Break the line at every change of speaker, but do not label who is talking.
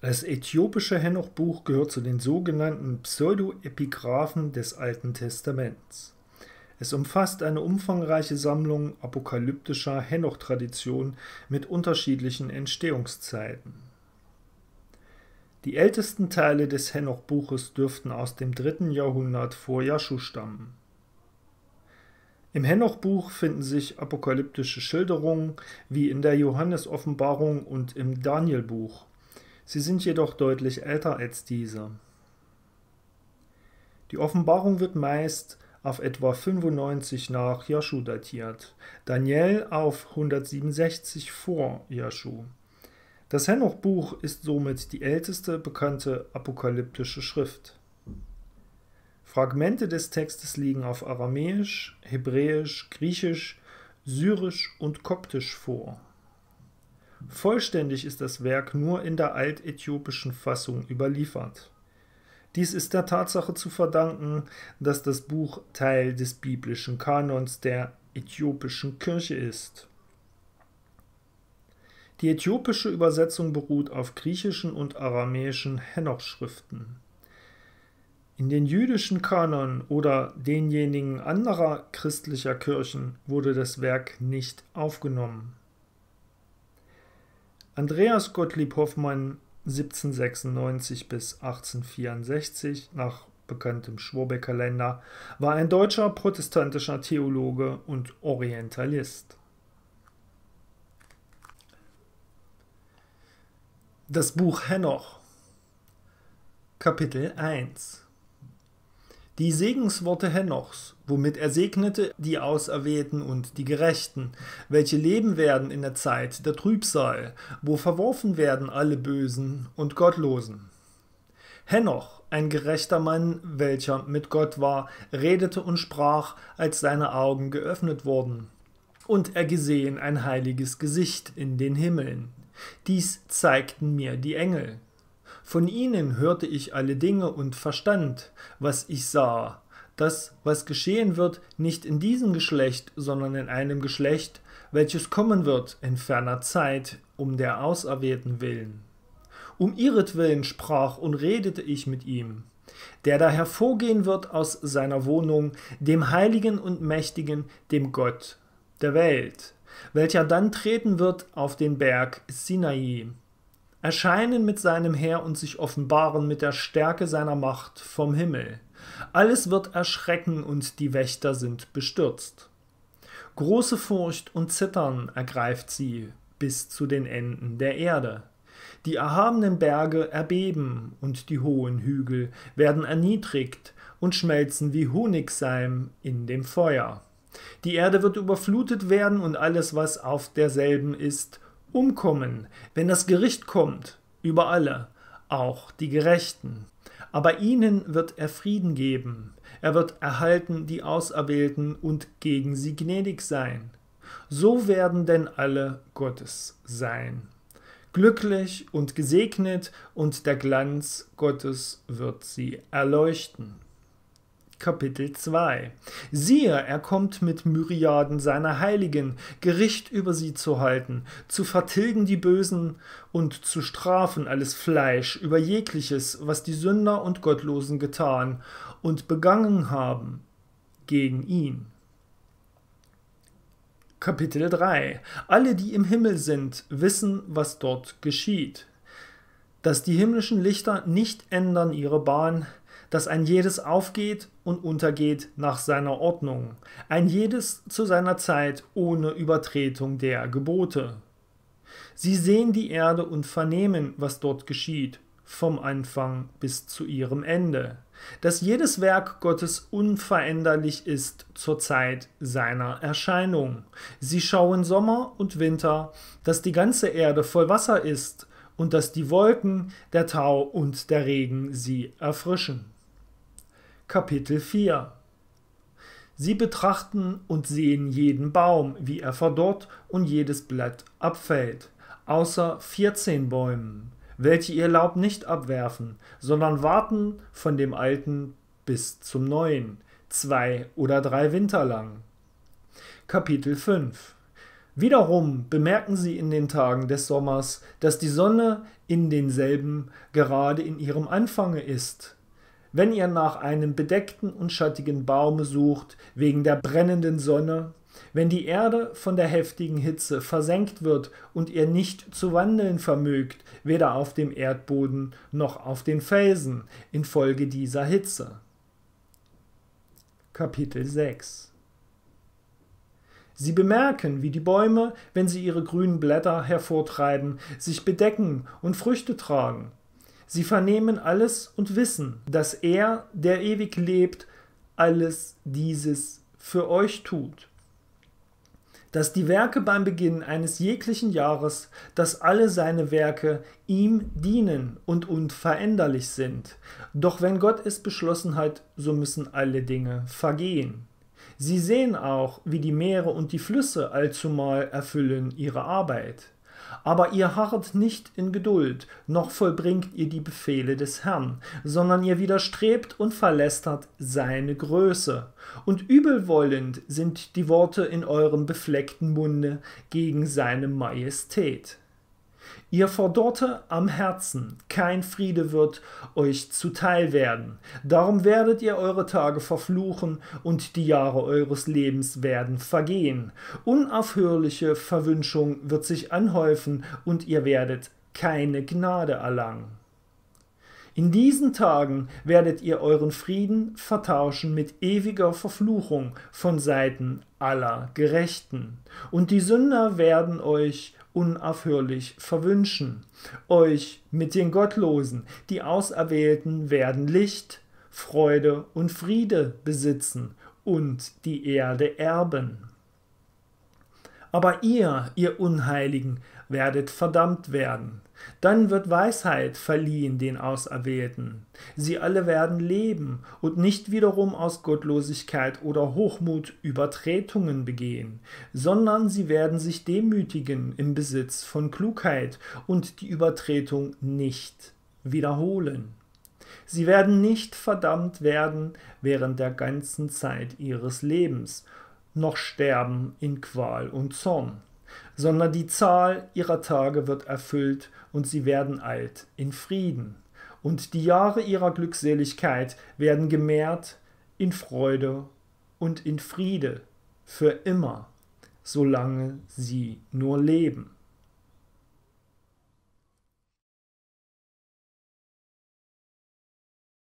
Das äthiopische Henoch-Buch gehört zu den sogenannten Pseudoepigraphen des Alten Testaments. Es umfasst eine umfangreiche Sammlung apokalyptischer Henoch-Traditionen mit unterschiedlichen Entstehungszeiten. Die ältesten Teile des Henoch-Buches dürften aus dem dritten Jahrhundert vor Jaschu stammen. Im Henoch-Buch finden sich apokalyptische Schilderungen wie in der Johannes-Offenbarung und im Daniel-Buch. Sie sind jedoch deutlich älter als diese. Die Offenbarung wird meist auf etwa 95 nach Jaschu datiert, Daniel auf 167 vor Jaschu. Das Henoch-Buch ist somit die älteste bekannte apokalyptische Schrift. Fragmente des Textes liegen auf Aramäisch, Hebräisch, Griechisch, Syrisch und Koptisch vor. Vollständig ist das Werk nur in der altäthiopischen Fassung überliefert. Dies ist der Tatsache zu verdanken, dass das Buch Teil des biblischen Kanons der äthiopischen Kirche ist. Die äthiopische Übersetzung beruht auf griechischen und aramäischen Henoch-Schriften. In den jüdischen Kanon oder denjenigen anderer christlicher Kirchen wurde das Werk nicht aufgenommen. Andreas Gottlieb Hoffmann 1796 bis 1864 nach bekanntem Schwobekalender war ein deutscher protestantischer Theologe und Orientalist. Das Buch Henoch Kapitel 1 die Segensworte Henochs, womit er segnete die Auserwählten und die Gerechten, welche leben werden in der Zeit der Trübsal, wo verworfen werden alle Bösen und Gottlosen. Henoch, ein gerechter Mann, welcher mit Gott war, redete und sprach, als seine Augen geöffnet wurden. Und er gesehen ein heiliges Gesicht in den Himmeln. Dies zeigten mir die Engel. Von ihnen hörte ich alle Dinge und verstand, was ich sah, das, was geschehen wird, nicht in diesem Geschlecht, sondern in einem Geschlecht, welches kommen wird in ferner Zeit, um der Auserwählten willen. Um ihretwillen sprach und redete ich mit ihm, der da hervorgehen wird aus seiner Wohnung, dem Heiligen und Mächtigen, dem Gott der Welt, welcher dann treten wird auf den Berg Sinai, erscheinen mit seinem Heer und sich offenbaren mit der Stärke seiner Macht vom Himmel. Alles wird erschrecken und die Wächter sind bestürzt. Große Furcht und Zittern ergreift sie bis zu den Enden der Erde. Die erhabenen Berge erbeben und die hohen Hügel werden erniedrigt und schmelzen wie Honigseim in dem Feuer. Die Erde wird überflutet werden und alles, was auf derselben ist, umkommen, wenn das Gericht kommt, über alle, auch die Gerechten. Aber ihnen wird er Frieden geben, er wird erhalten die Auserwählten und gegen sie gnädig sein. So werden denn alle Gottes sein. Glücklich und gesegnet, und der Glanz Gottes wird sie erleuchten. Kapitel 2 Siehe, er kommt mit Myriaden seiner Heiligen, Gericht über sie zu halten, zu vertilgen die Bösen und zu strafen alles Fleisch über jegliches, was die Sünder und Gottlosen getan und begangen haben gegen ihn. Kapitel 3 Alle, die im Himmel sind, wissen, was dort geschieht. Dass die himmlischen Lichter nicht ändern ihre Bahn, dass ein jedes aufgeht und untergeht nach seiner Ordnung, ein jedes zu seiner Zeit ohne Übertretung der Gebote. Sie sehen die Erde und vernehmen, was dort geschieht, vom Anfang bis zu ihrem Ende, dass jedes Werk Gottes unveränderlich ist zur Zeit seiner Erscheinung. Sie schauen Sommer und Winter, dass die ganze Erde voll Wasser ist und dass die Wolken, der Tau und der Regen sie erfrischen. Kapitel 4 Sie betrachten und sehen jeden Baum, wie er verdorrt und jedes Blatt abfällt, außer vierzehn Bäumen, welche ihr Laub nicht abwerfen, sondern warten von dem alten bis zum neuen, zwei oder drei Winter lang. Kapitel 5 Wiederum bemerken sie in den Tagen des Sommers, dass die Sonne in denselben gerade in ihrem Anfange ist. Wenn ihr nach einem bedeckten und schattigen Baume sucht, wegen der brennenden Sonne, wenn die Erde von der heftigen Hitze versenkt wird und ihr nicht zu wandeln vermögt, weder auf dem Erdboden noch auf den Felsen, infolge dieser Hitze. Kapitel 6 Sie bemerken, wie die Bäume, wenn sie ihre grünen Blätter hervortreiben, sich bedecken und Früchte tragen. Sie vernehmen alles und wissen, dass er, der ewig lebt, alles dieses für euch tut dass die Werke beim Beginn eines jeglichen Jahres, dass alle seine Werke ihm dienen und unveränderlich sind. Doch wenn Gott es beschlossen hat, so müssen alle Dinge vergehen. Sie sehen auch, wie die Meere und die Flüsse allzumal erfüllen ihre Arbeit. Aber ihr harrt nicht in Geduld, noch vollbringt ihr die Befehle des Herrn, sondern ihr widerstrebt und verlästert seine Größe. Und übelwollend sind die Worte in eurem befleckten Munde gegen seine Majestät. Ihr verdorrte am Herzen, kein Friede wird euch zuteil werden. Darum werdet ihr eure Tage verfluchen und die Jahre eures Lebens werden vergehen. Unaufhörliche Verwünschung wird sich anhäufen und ihr werdet keine Gnade erlangen. In diesen Tagen werdet ihr euren Frieden vertauschen mit ewiger Verfluchung von Seiten aller Gerechten. Und die Sünder werden euch unaufhörlich verwünschen. Euch mit den Gottlosen, die Auserwählten, werden Licht, Freude und Friede besitzen und die Erde erben. Aber ihr, ihr Unheiligen, werdet verdammt werden. Dann wird Weisheit verliehen den Auserwählten. Sie alle werden leben und nicht wiederum aus Gottlosigkeit oder Hochmut Übertretungen begehen, sondern sie werden sich demütigen im Besitz von Klugheit und die Übertretung nicht wiederholen. Sie werden nicht verdammt werden während der ganzen Zeit ihres Lebens, noch sterben in Qual und Zorn sondern die Zahl ihrer Tage wird erfüllt und sie werden alt in Frieden. Und die Jahre ihrer Glückseligkeit werden gemehrt in Freude und in Friede für immer, solange sie nur leben.